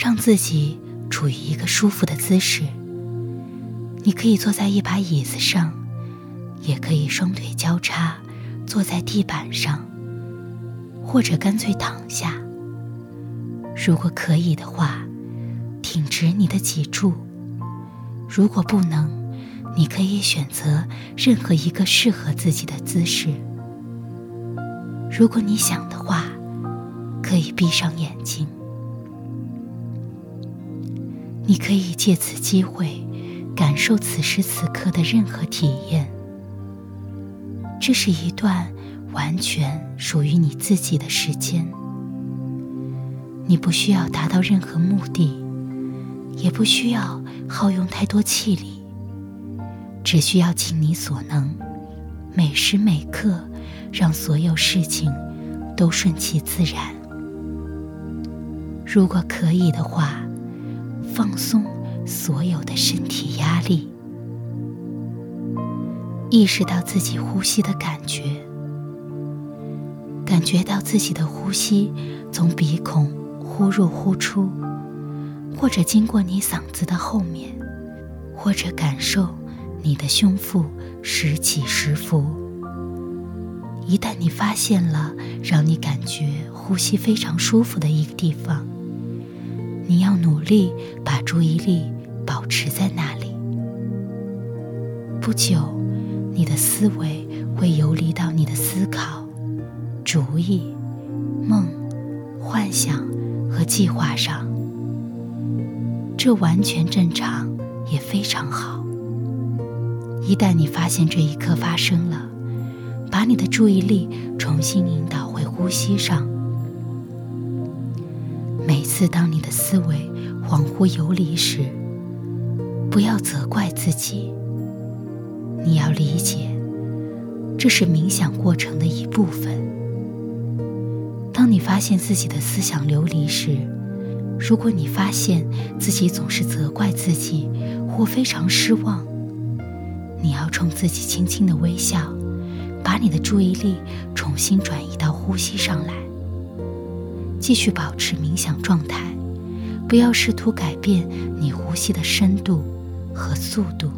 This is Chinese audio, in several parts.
让自己处于一个舒服的姿势。你可以坐在一把椅子上，也可以双腿交叉坐在地板上，或者干脆躺下。如果可以的话，挺直你的脊柱；如果不能，你可以选择任何一个适合自己的姿势。如果你想的话，可以闭上眼睛。你可以借此机会感受此时此刻的任何体验。这是一段完全属于你自己的时间。你不需要达到任何目的，也不需要耗用太多气力，只需要尽你所能，每时每刻让所有事情都顺其自然。如果可以的话。放松所有的身体压力，意识到自己呼吸的感觉，感觉到自己的呼吸从鼻孔呼入呼出，或者经过你嗓子的后面，或者感受你的胸腹时起时伏。一旦你发现了让你感觉呼吸非常舒服的一个地方。你要努力把注意力保持在那里。不久，你的思维会游离到你的思考、主意、梦、幻想和计划上。这完全正常，也非常好。一旦你发现这一刻发生了，把你的注意力重新引导回呼吸上。每次当你的思维恍惚游离时，不要责怪自己。你要理解，这是冥想过程的一部分。当你发现自己的思想流离时，如果你发现自己总是责怪自己或非常失望，你要冲自己轻轻的微笑，把你的注意力重新转移到呼吸上来。继续保持冥想状态，不要试图改变你呼吸的深度和速度。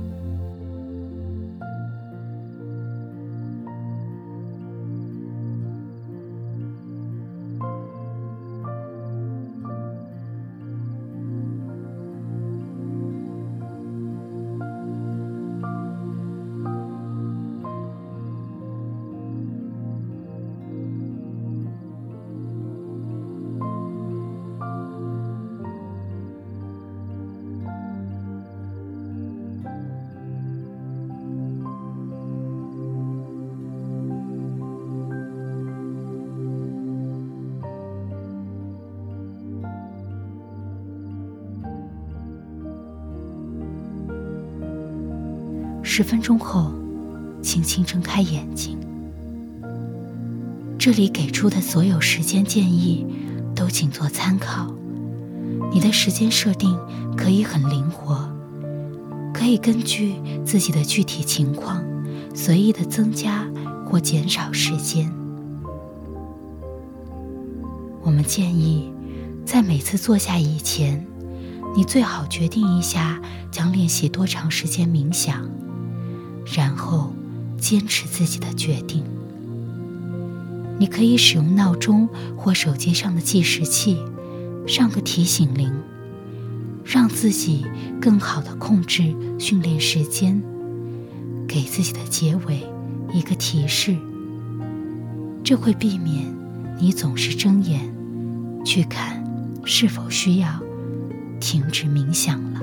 十分钟后，轻轻睁开眼睛。这里给出的所有时间建议都仅做参考，你的时间设定可以很灵活，可以根据自己的具体情况随意的增加或减少时间。我们建议，在每次坐下以前，你最好决定一下将练习多长时间冥想。然后，坚持自己的决定。你可以使用闹钟或手机上的计时器，上个提醒铃，让自己更好的控制训练时间。给自己的结尾一个提示，这会避免你总是睁眼去看是否需要停止冥想了。